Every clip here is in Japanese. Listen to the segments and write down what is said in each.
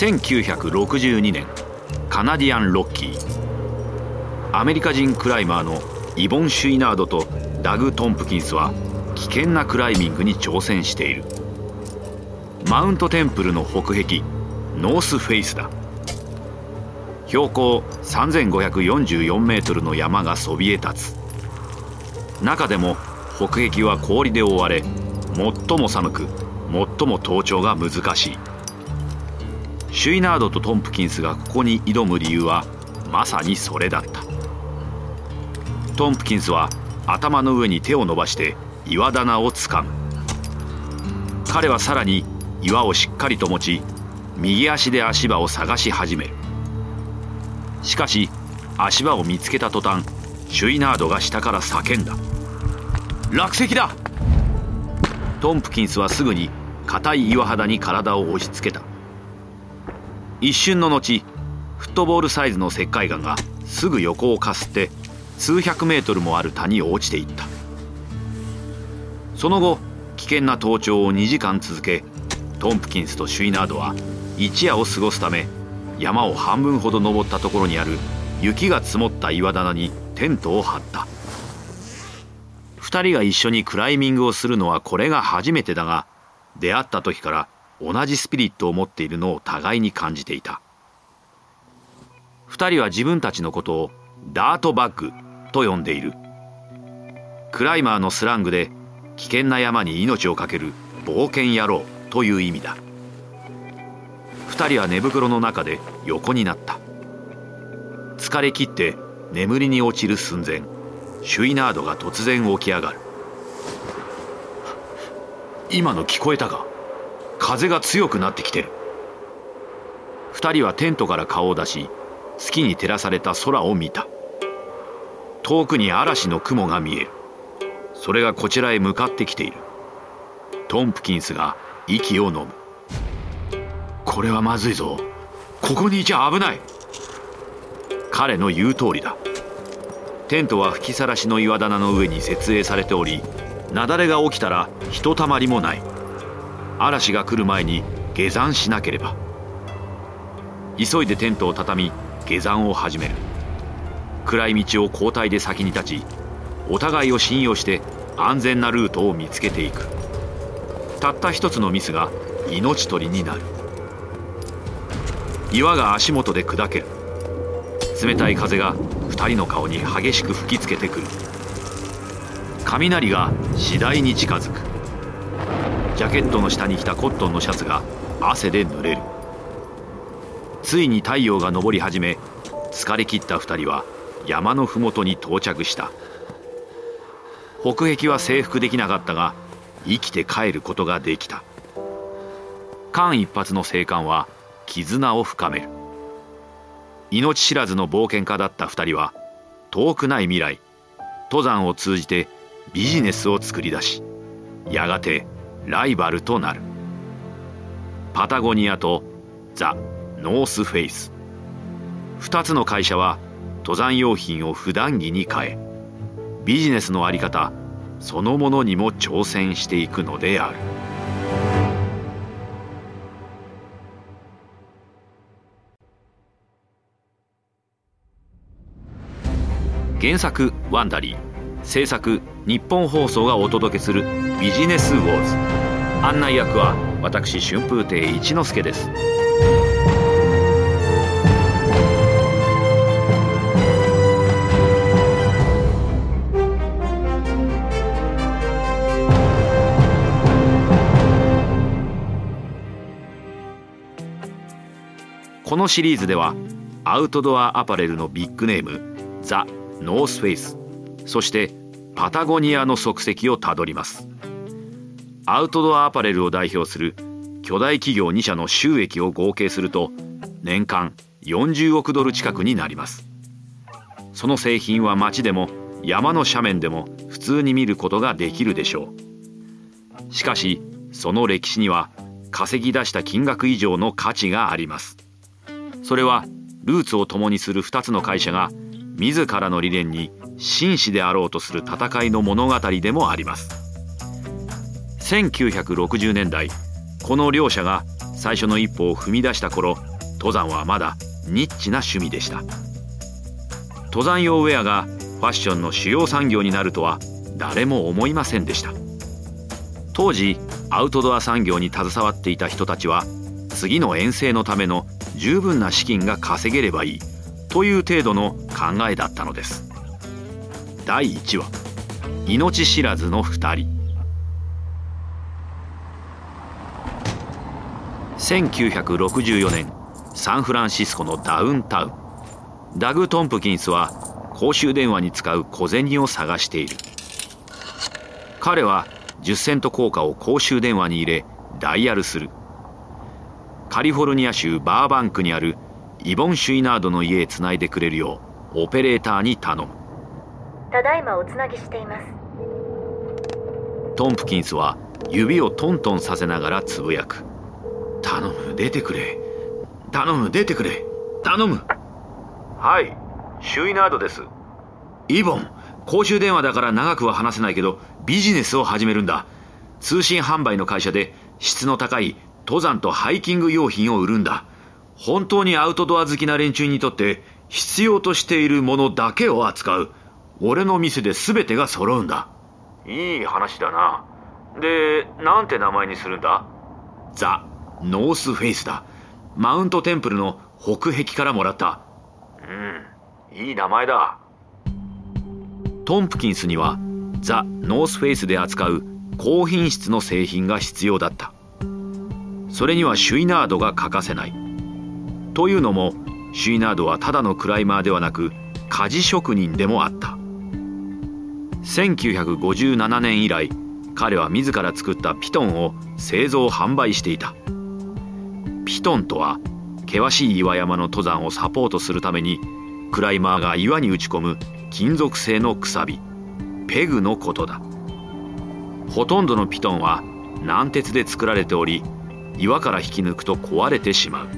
1962年カナディアンロッキーアメリカ人クライマーのイボン・シュイナードとダグ・トンプキンスは危険なクライミングに挑戦している。マウントテンプルの北壁ノースフェイスだ。標高3544メートルの山がそびえ立つ。中でも北壁は氷で覆われ最も寒く最も登頂が難しい。シュイナードとトンプキンスがここに挑む理由はまさにそれだった。トンプキンスは頭の上に手を伸ばして岩棚をつかむ。彼はさらに岩をしっかりと持ち右足で足場を探し始める。しかし足場を見つけた途端シュイナードが下から叫んだ。落石だ！トンプキンスはすぐに硬い岩肌に体を押し付け一瞬の後フットボールサイズの石灰岩がすぐ横をかすって数百メートルもある谷を落ちていった。その後危険な登頂を2時間続けトンプキンスとシュイナードは一夜を過ごすため山を半分ほど登ったところにある雪が積もった岩棚にテントを張った。2人が一緒にクライミングをするのはこれが初めてだが出会った時から同じスピリットを持っているのを互いに感じていた。2人は自分たちのことをダートバッグと呼んでいる。クライマーのスラングで危険な山に命を懸ける冒険野郎という意味だ。2人は寝袋の中で横になった。疲れ切って眠りに落ちる寸前シュイナードが突然起き上がる。今の聞こえたか？風が強くなってきてる。2人はテントから顔を出し月に照らされた空を見た。遠くに嵐の雲が見える。それがこちらへ向かってきている。トンプキンスが息を飲む。これはまずいぞ。ここにいちゃ危ない。彼の言う通りだ。テントは吹きさらしの岩棚の上に設営されており雪崩が起きたらひとたまりもない。嵐が来る前に下山しなければ。急いでテントを畳み下山を始める。暗い道を交代で先に立ちお互いを信用して安全なルートを見つけていく。たった一つのミスが命取りになる。岩が足元で砕ける。冷たい風が2人の顔に激しく吹きつけてくる。雷が次第に近づく。ジャケットの下に着たコットンのシャツが汗で濡れる。ついに太陽が昇り始め疲れ切った2人は山の麓に到着した。北壁は征服できなかったが生きて帰ることができた。間一髪の生還は絆を深める。命知らずの冒険家だった2人は遠くない未来登山を通じてビジネスを作り出しやがてライバルとなる。パタゴニアとザ・ノースフェイス。2つの会社は登山用品を普段着に変えビジネスの在り方そのものにも挑戦していくのである。原作「ワンダリー」制作日本放送がお届けする「ビジネスウォーズ」案内役は私春風亭一之輔です。このシリーズではアウトドアアパレルのビッグネームザ・ノースフェイス。そしてパタゴニアの足跡をたどります。アウトドアアパレルを代表する巨大企業2社の収益を合計すると年間40億ドル近くになります。その製品は街でも山の斜面でも普通に見ることができるでしょう。しかしその歴史には稼ぎ出した金額以上の価値があります。それはルーツを共にする2つの会社が自らの理念に真摯であろうとする戦いの物語でもあります。1960年代この両者が最初の一歩を踏み出した頃登山はまだニッチな趣味でした。登山用ウェアがファッションの主要産業になるとは誰も思いませんでした。当時アウトドア産業に携わっていた人たちは次の遠征のための十分な資金が稼げればいいという程度の考えだったのです。第1話。命知らずの2人。1964年サンフランシスコのダウンタウン。ダグ・トンプキンスは公衆電話に使う小銭を探している。彼は10セント硬貨を公衆電話に入れダイヤルする。カリフォルニア州バーバンクにあるイボン・シュイナードの家へつないでくれるようオペレーターに頼む。ただいまおつなぎしています。トンプキンスは指をトントンさせながらつぶやく。頼む出てくれ。頼む出てくれ。頼む。はいシュイナードです。イボン公衆電話だから長くは話せないけどビジネスを始めるんだ。通信販売の会社で質の高い登山とハイキング用品を売るんだ。本当にアウトドア好きな連中にとって必要としているものだけを扱う俺の店で全てが揃うんだ。いい話だな。でなんて名前にするんだ？ザ・ノースフェイスだ。マウントテンプルの北壁からもらった。うん。いい名前だ。トンプキンスにはザ・ノースフェイスで扱う高品質の製品が必要だった。それにはシュイナードが欠かせない。というのもシュイナードはただのクライマーではなく鍛冶職人でもあった1957年以来彼は自ら作ったピトンを製造販売していた。ピトンとは険しい岩山の登山をサポートするためにクライマーが岩に打ち込む金属製のくさびペグのことだ。ほとんどのピトンは軟鉄で作られており岩から引き抜くと壊れてしまう。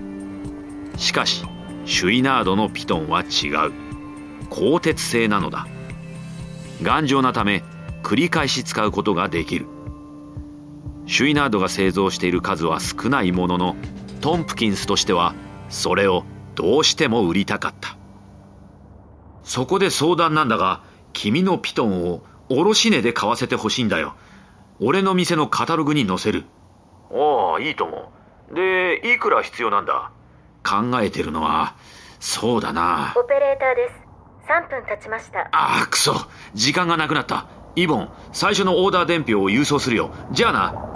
しかしシュイナードのピトンは違う。鋼鉄製なのだ。頑丈なため繰り返し使うことができる。シュイナードが製造している数は少ないもののトンプキンスとしてはそれをどうしても売りたかった。そこで相談なんだが君のピトンを卸値で買わせてほしいんだよ。俺の店のカタログに載せる。ああいいと思う。でいくら必要なんだ？考えてるのはそうだな。オペレーターです3分経ちました。ああくそ。時間がなくなった。イボン最初のオーダー伝票を郵送するよ。じゃあな。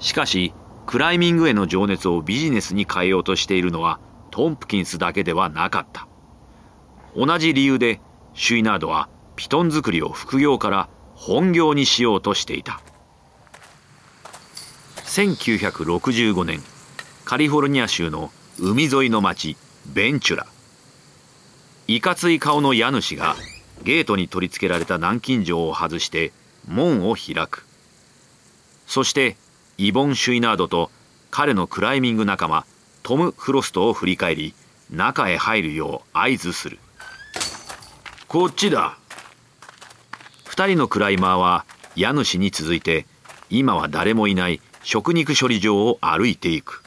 しかしクライミングへの情熱をビジネスに変えようとしているのはトンプキンスだけではなかった。同じ理由でシュイナードはピトン作りを副業から本業にしようとしていた。1965年カリフォルニア州の海沿いの町ベンチュラ。いかつい顔の家主がゲートに取り付けられた南京錠を外して門を開く。そしてイボン・シュイナードと彼のクライミング仲間トム・フロストを振り返り中へ入るよう合図する。こっちだ。2人のクライマーは家主に続いて今は誰もいない食肉処理場を歩いていく。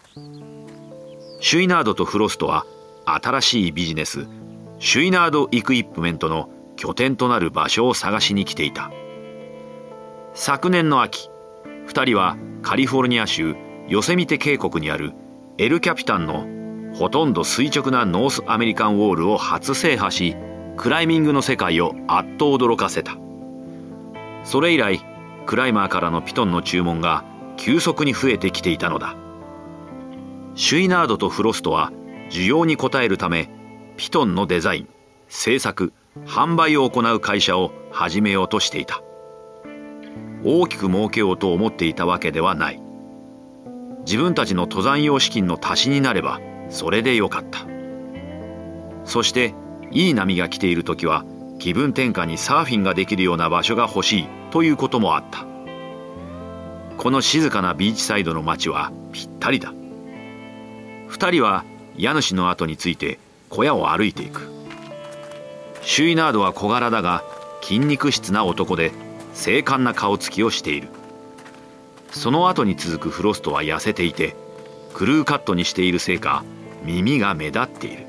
シュイナードとフロストは新しいビジネスシュイナード・イクイップメントの拠点となる場所を探しに来ていた。昨年の秋2人はカリフォルニア州ヨセミテ渓谷にあるエル・キャピタンのほとんど垂直なノースアメリカンウォールを初制覇しクライミングの世界をあっと驚かせた。それ以来クライマーからのピトンの注文が急速に増えてきていたのだ。シュイナードとフロストは需要に応えるためピトンのデザイン製作販売を行う会社を始めようとしていた。大きく儲けようと思っていたわけではない。自分たちの登山用資金の足しになればそれでよかった。そしていい波が来ている時は気分転換にサーフィンができるような場所が欲しいということもあった。この静かなビーチサイドの街はぴったりだ。2人は家主の後について小屋を歩いていく。シュイナードは小柄だが筋肉質な男で精悍な顔つきをしている。その後に続くフロストは痩せていてクルーカットにしているせいか耳が目立っている。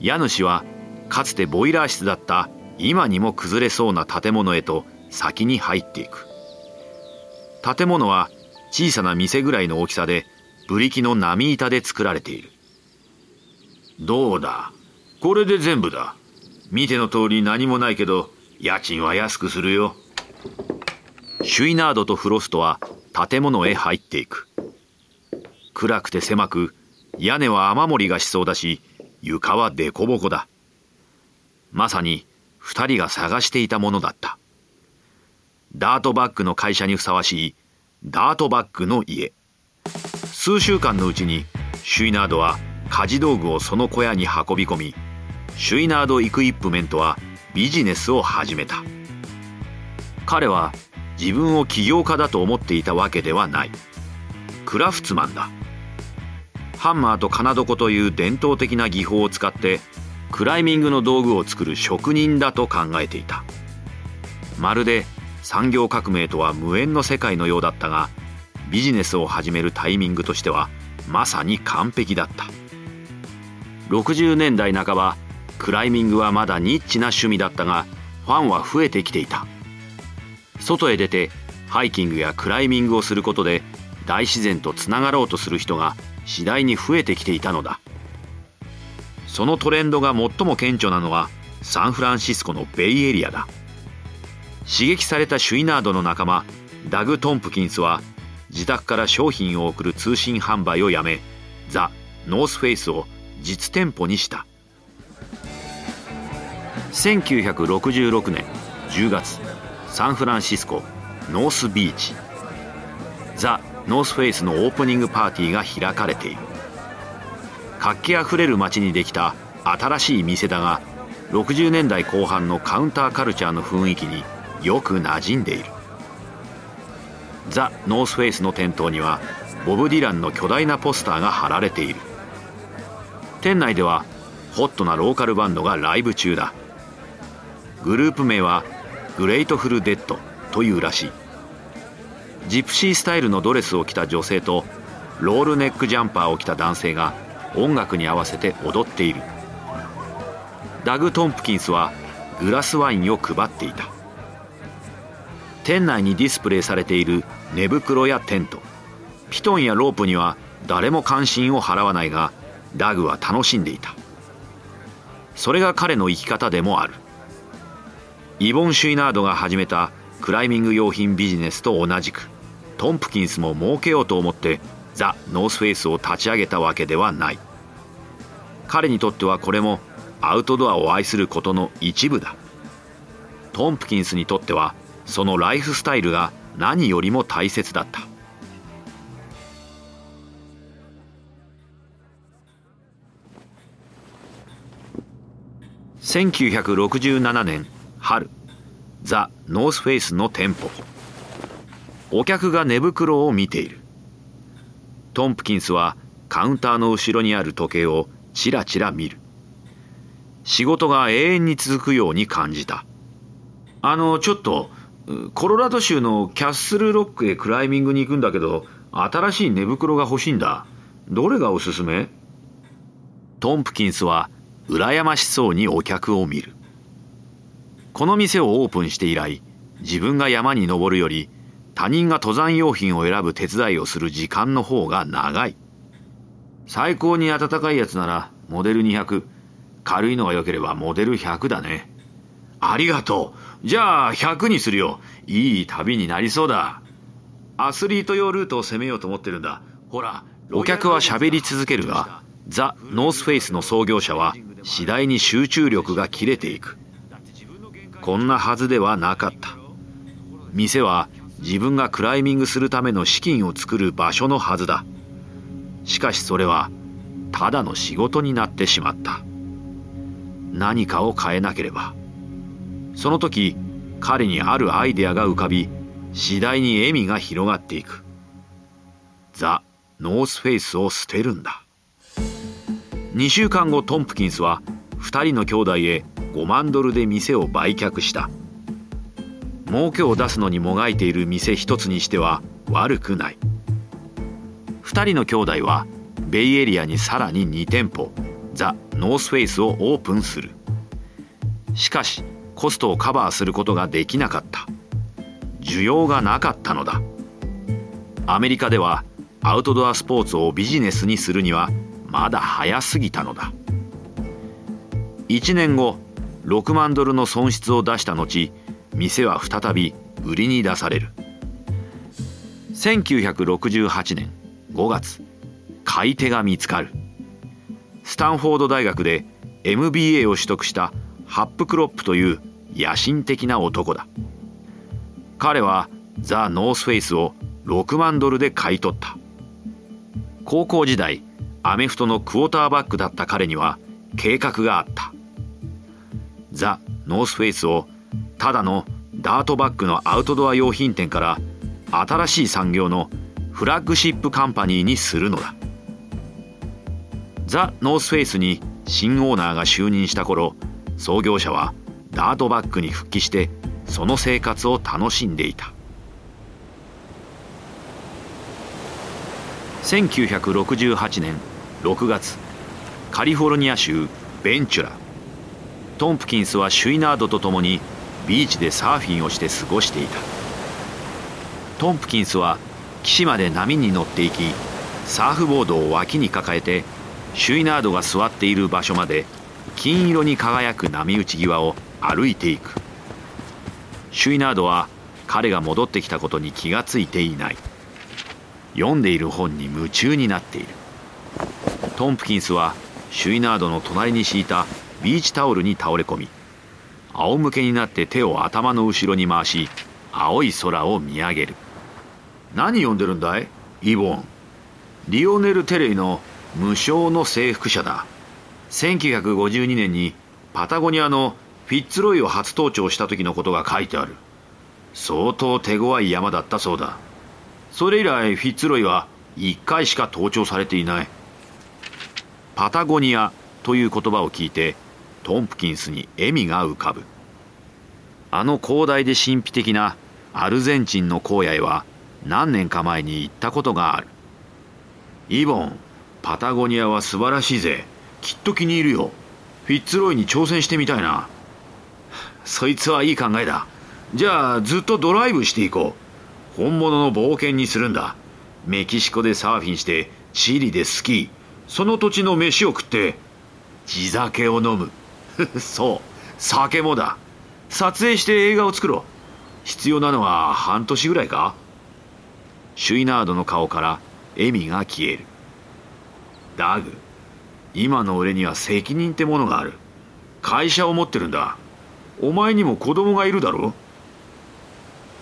家主はかつてボイラー室だった今にも崩れそうな建物へと先に入っていく。建物は小さな店ぐらいの大きさでブリキの波板で作られている。どうだ？これで全部だ。見ての通り何もないけど家賃は安くするよ。シュイナードとフロストは建物へ入っていく。暗くて狭く屋根は雨漏りがしそうだし床は凸凹だ。まさに二人が探していたものだった。ダートバッグの会社にふさわしいダートバッグの家。数週間のうちにシュイナードは家事道具をその小屋に運び込みシュイナードイクイップメントはビジネスを始めた。彼は自分を起業家だと思っていたわけではない。クラフツマンだ。ハンマーと金床という伝統的な技法を使ってクライミングの道具を作る職人だと考えていた。まるで産業革命とは無縁の世界のようだったがビジネスを始めるタイミングとしてはまさに完璧だった。60年代半ばクライミングはまだニッチな趣味だったがファンは増えてきていた。外へ出てハイキングやクライミングをすることで大自然とつながろうとする人が次第に増えてきていたのだ。そのトレンドが最も顕著なのはサンフランシスコのベイエリアだ。刺激されたシュイナードの仲間ダグ・トンプキンスは自宅から商品を送る通信販売をやめザ・ノースフェイスを実店舗にした。1966年10月サンフランシスコノースビーチ。ザ・ノースフェイスのオープニングパーティーが開かれている。活気あふれる街にできた新しい店だが60年代後半のカウンターカルチャーの雰囲気によく馴染んでいる。ザ・ノースフェイスの店頭にはボブ・ディランの巨大なポスターが貼られている。店内ではホットなローカルバンドがライブ中だ。グループ名はグレイトフル・デッドというらしい。ジプシースタイルのドレスを着た女性とロールネックジャンパーを着た男性が音楽に合わせて踊っている。ダグ・トンプキンスはグラスワインを配っていた。店内にディスプレイされている寝袋やテント。ピトンやロープには誰も関心を払わないがダグは楽しんでいた。それが彼の生き方でもある。イボン・シュイナードが始めたクライミング用品ビジネスと同じくトンプキンスも儲けようと思ってザ・ノースフェイスを立ち上げたわけではない。彼にとってはこれもアウトドアを愛することの一部だ。トンプキンスにとってはそのライフスタイルが何よりも大切だった。1967年春ザ・ノースフェイスの店舗。お客が寝袋を見ている。トンプキンスはカウンターの後ろにある時計をちらちら見る。仕事が永遠に続くように感じた。あのちょっとコロラド州のキャッスルロックへクライミングに行くんだけど新しい寝袋が欲しいんだ。どれがおすすめ？トンプキンスは羨ましそうにお客を見る。この店をオープンして以来自分が山に登るより他人が登山用品を選ぶ手伝いをする時間の方が長い。最高に暖かいやつならモデル200軽いのが良ければモデル100だね。ありがとう。じゃあ100にするよ。いい旅になりそうだ。アスリート用ルートを攻めようと思ってるんだ。ほらお客は喋り続けるがザ・ノースフェイスの創業者は次第に集中力が切れていく。こんなはずではなかった。店は自分がクライミングするための資金を作る場所のはずだ。しかしそれはただの仕事になってしまった。何かを変えなければ。その時彼にあるアイデアが浮かび次第に笑みが広がっていく。ザ・ノースフェイスを捨てるんだ。2週間後トンプキンスは2人の兄弟へ5万ドルで店を売却した。儲けを出すのにもがいている店一つにしては悪くない。2人の兄弟はベイエリアにさらに2店舗ザ・ノースフェイスをオープンする。しかしコストをカバーすることができなかった。需要がなかったのだ。アメリカではアウトドアスポーツをビジネスにするにはまだ早すぎたのだ。1年後6万ドルの損失を出した後店は再び売りに出される。1968年5月買い手が見つかる。スタンフォード大学で MBA を取得したハップクロップという野心的な男だ。彼はザ・ノースフェイスを6万ドルで買い取った。高校時代アメフトのクォーターバックだった彼には計画があった。ザ・ノースフェイスをただのダートバッグのアウトドア用品店から新しい産業のフラッグシップカンパニーにするのだ。ザ・ノースフェイスに新オーナーが就任した頃創業者はダートバッグに復帰してその生活を楽しんでいた。1968年6月。カリフォルニア州ベンチュラ。トンプキンスはシュイナードと共にビーチでサーフィンをして過ごしていた。トンプキンスは岸まで波に乗っていきサーフボードを脇に抱えてシュイナードが座っている場所まで金色に輝く波打ち際を歩いていく。シュイナードは彼が戻ってきたことに気がついていない。読んでいる本に夢中になっている。トンプキンスはシュイナードの隣に敷いたビーチタオルに倒れ込み仰向けになって手を頭の後ろに回し青い空を見上げる。何読んでるんだい？イボン。リオネル・テレイの無償の征服者だ。1952年にパタゴニアのフィッツロイを初登頂した時のことが書いてある。相当手強い山だったそうだ。それ以来フィッツロイは1回しか登頂されていない。パタゴニアという言葉を聞いてトンプキンスに笑みが浮かぶ。あの広大で神秘的なアルゼンチンの荒野へは何年か前に行ったことがある。イボンパタゴニアは素晴らしいぜ。きっと気に入るよ。フィッツロイに挑戦してみたいな。そいつはいい考えだ。じゃあずっとドライブしていこう。本物の冒険にするんだ。メキシコでサーフィンしてチリでスキー。その土地の飯を食って地酒を飲む。そう酒もだ。撮影して映画を作ろう。必要なのは半年ぐらいか。シュイナードの顔から笑みが消える。ダグ今の俺には責任ってものがある。会社を持ってるんだ。お前にも子供がいるだろ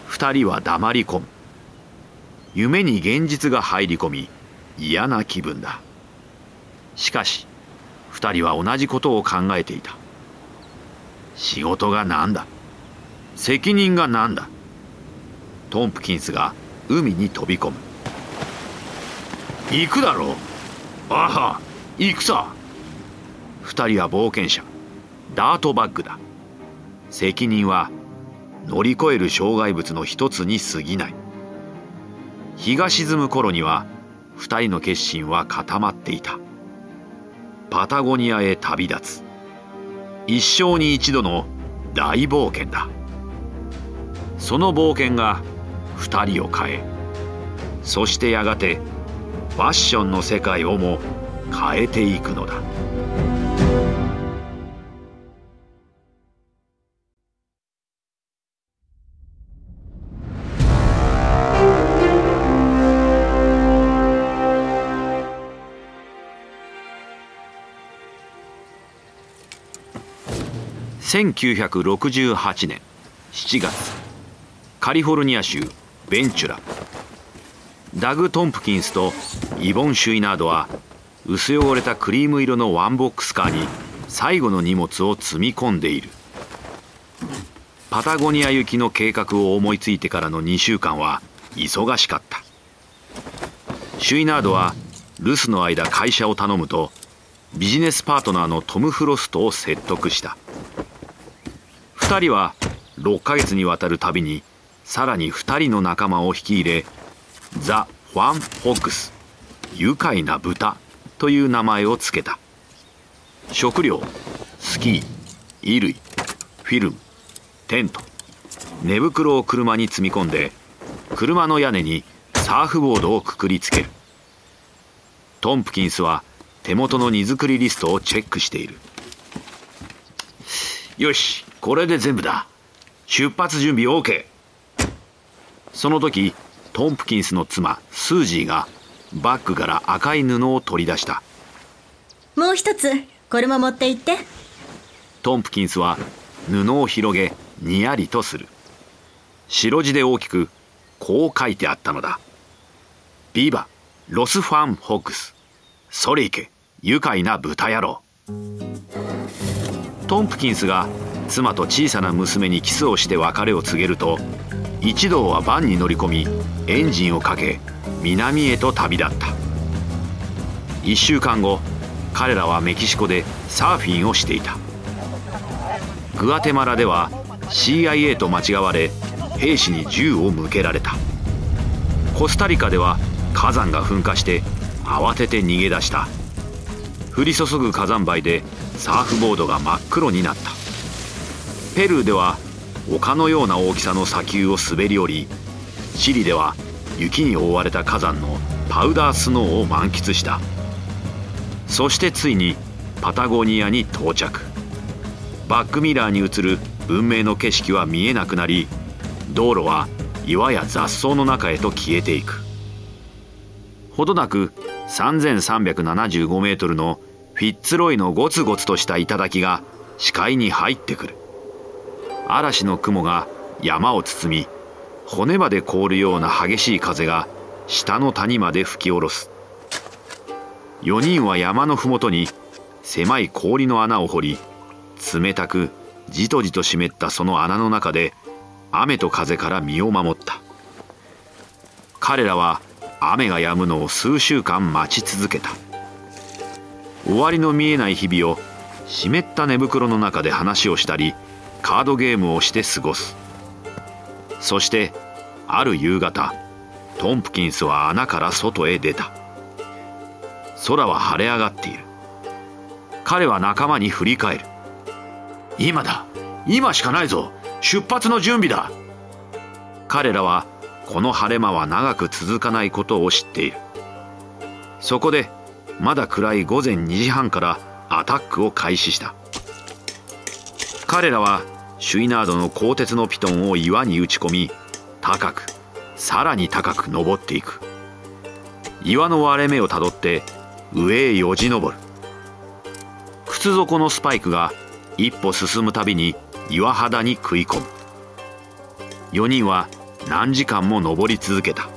二人は黙り込む。夢に現実が入り込み嫌な気分だ。しかし二人は同じことを考えていた。仕事が何だ？責任が何だ？トンプキンスが海に飛び込む。行くだろう？ああ行くさ。二人は冒険者。ダートバッグだ。責任は乗り越える障害物の一つに過ぎない。日が沈む頃には二人の決心は固まっていた。パタゴニアへ旅立つ。一生に一度の大冒険だ。その冒険が2人を変えそしてやがてファッションの世界をも変えていくのだ。1968年7月カリフォルニア州ベンチュラ。ダグ・トンプキンスとイボン・シュイナードは薄汚れたクリーム色のワンボックスカーに最後の荷物を積み込んでいる。パタゴニア行きの計画を思いついてからの2週間は忙しかった。シュイナードは留守の間会社を頼むとビジネスパートナーのトム・フロストを説得した。2人は6ヶ月にわたる旅にさらに2人の仲間を引き入れザ・ファン・ホッグス愉快な豚という名前を付けた。食料スキー衣類フィルムテント寝袋を車に積み込んで車の屋根にサーフボードをくくりつける。トンプキンスは手元の荷造りリストをチェックしている。よしこれで全部だ。出発準備 OK その時トンプキンスの妻スージーがバッグから赤い布を取り出した。もう一つこれも持って行って。トンプキンスは布を広げにやりとする。白地で大きくこう書いてあったのだ。ビバロスファン・ホックス。それいけ愉快な豚野郎トンプキンスが妻と小さな娘にキスをして別れを告げると一同はバンに乗り込みエンジンをかけ南へと旅立った。1週間後彼らはメキシコでサーフィンをしていた。グアテマラでは CIA と間違われ兵士に銃を向けられた。コスタリカでは火山が噴火して慌てて逃げ出した。降り注ぐ火山灰でサーフボードが真っ黒になった。ペルーでは丘のような大きさの砂丘を滑り降りチリでは雪に覆われた火山のパウダースノーを満喫した。そしてついにパタゴニアに到着。バックミラーに映る文明の景色は見えなくなり道路は岩や雑草の中へと消えていく。ほどなく3375メートルのフィッツロイのゴツゴツとした頂が視界に入ってくる。嵐の雲が山を包み骨まで凍るような激しい風が下の谷まで吹き下ろす。4人は山の麓に狭い氷の穴を掘り冷たくじとじと湿ったその穴の中で雨と風から身を守った。彼らは雨が止むのを数週間待ち続けた。終わりの見えない日々を湿った寝袋の中で話をしたりカードゲームをして過ごす。そしてある夕方トンプキンスは穴から外へ出た。空は晴れ上がっている。彼は仲間に振り返る。今だ今しかないぞ。出発の準備だ。彼らはこの晴れ間は長く続かないことを知っている。そこでまだ暗い午前2時半からアタックを開始した。彼らはシュイナードの鋼鉄のピトンを岩に打ち込み高くさらに高く登っていく。岩の割れ目をたどって上へよじ登る。靴底のスパイクが一歩進むたびに岩肌に食い込む。4人は何時間も登り続けた。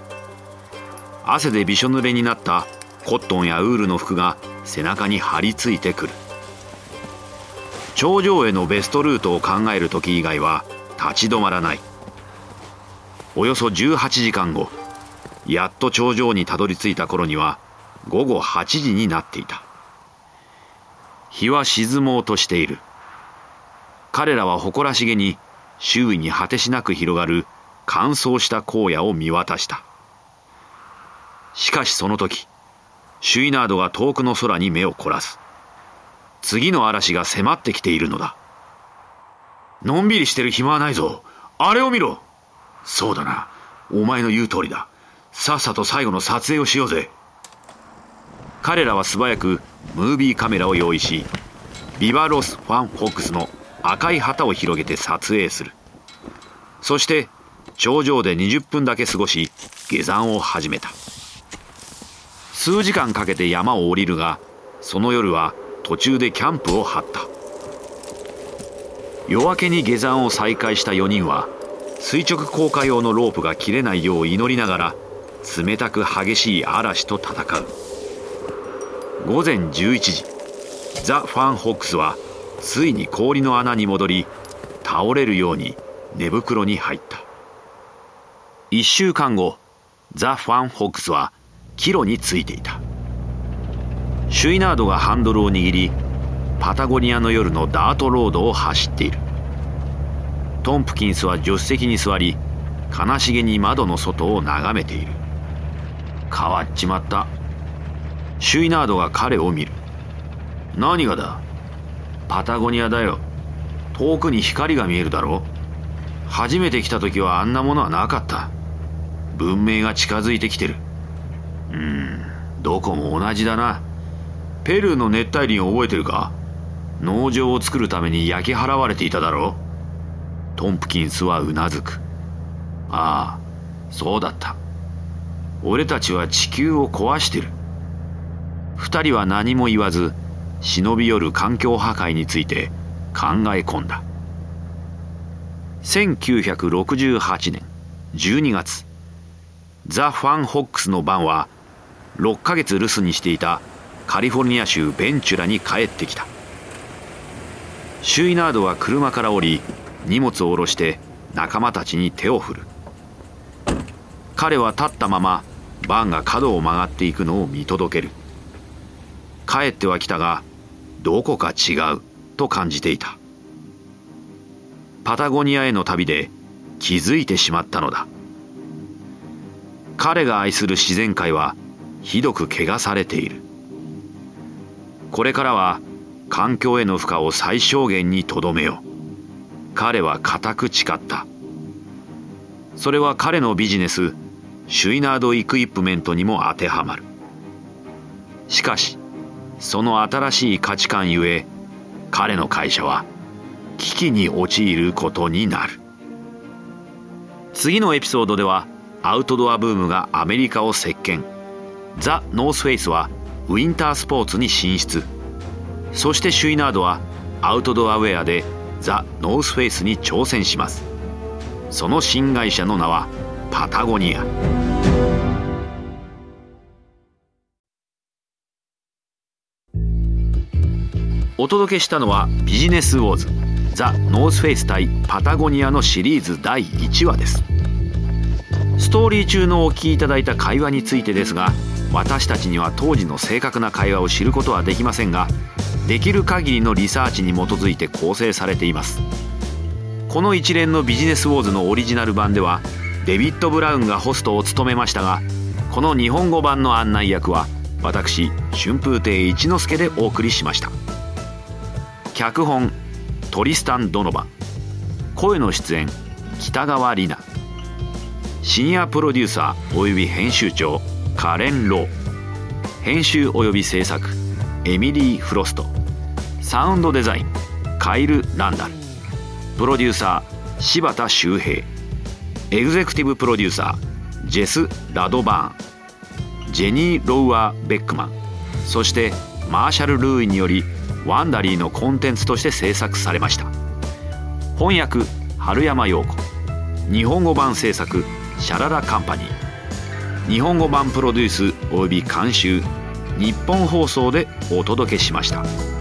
汗でびしょ濡れになったコットンやウールの服が背中に張り付いてくる。頂上へのベストルートを考える時以外は立ち止まらない。およそ18時間後やっと頂上にたどり着いた頃には午後8時になっていた。日は沈もうとしている。彼らは誇らしげに周囲に果てしなく広がる乾燥した荒野を見渡した。しかしその時シュイナードが遠くの空に目を凝らす。次の嵐が迫ってきているのだ。のんびりしてる暇はないぞ。あれを見ろ。そうだな。お前の言う通りだ。さっさと最後の撮影をしようぜ。彼らは素早くムービーカメラを用意しビバロス・ファン・フォックスの赤い旗を広げて撮影する。そして頂上で20分だけ過ごし下山を始めた。数時間かけて山を降りるがその夜は途中でキャンプを張った。夜明けに下山を再開した4人は垂直降下用のロープが切れないよう祈りながら冷たく激しい嵐と戦う。午前11時ザ・ファン・ホックスはついに氷の穴に戻り倒れるように寝袋に入った。1週間後ザ・ファン・ホックスは帰路についていた。シュイナードがハンドルを握りパタゴニアの夜のダートロードを走っている。トンプキンスは助手席に座り悲しげに窓の外を眺めている。変わっちまった。シュイナードが彼を見る。何がだ？パタゴニアだよ。遠くに光が見えるだろ初めて来た時はあんなものはなかった。文明が近づいてきてる。うんどこも同じだな。ペルーの熱帯林を覚えてるか？農場を作るために焼き払われていただろう。トンプキンスはうなずく。ああそうだった。俺たちは地球を壊してる。二人は何も言わず忍び寄る環境破壊について考え込んだ。1968年12月。ザ・ファン・ホックスの番は6ヶ月留守にしていたカリフォルニア州ベンチュラに帰ってきた。シュイナードは車から降り荷物を下ろして仲間たちに手を振る。彼は立ったままバンが角を曲がっていくのを見届ける。帰ってはきたがどこか違うと感じていた。パタゴニアへの旅で気づいてしまったのだ。彼が愛する自然界はひどく汚されている。これからは環境への負荷を最小限にとどめよう。彼は固く誓った。それは彼のビジネスシュイナード・イクイプメントにも当てはまる。しかしその新しい価値観ゆえ彼の会社は危機に陥ることになる。次のエピソードではアウトドアブームがアメリカを席巻。ザ・ノースフェイスはウィンタースポーツに進出。そしてシュイナードはアウトドアウェアでザ・ノースフェイスに挑戦します。その新会社の名はパタゴニア。お届けしたのはビジネスウォーズ。ザ・ノースフェイス対パタゴニアのシリーズ第1話です。ストーリー中のお聞きいただいた会話についてですが私たちには当時の正確な会話を知ることはできませんができる限りのリサーチに基づいて構成されています。この一連のビジネスウォーズのオリジナル版ではデビッド・ブラウンがホストを務めましたがこの日本語版の案内役は私春風亭一之輔でお送りしました。脚本トリスタン・ドノバ。声の出演北川里奈。シニアプロデューサーおよび編集長カレン・ロー編集および制作エミリー・フロストサウンドデザインカイル・ランダルプロデューサー柴田修平エグゼクティブプロデューサージェス・ラドバーンジェニー・ロウアー・ベックマンそしてマーシャル・ルーイによりワンダリーのコンテンツとして制作されました翻訳春山陽子日本語版制作シャララカンパニー日本語版プロデュースおよび監修ニッポン放送でお届けしました。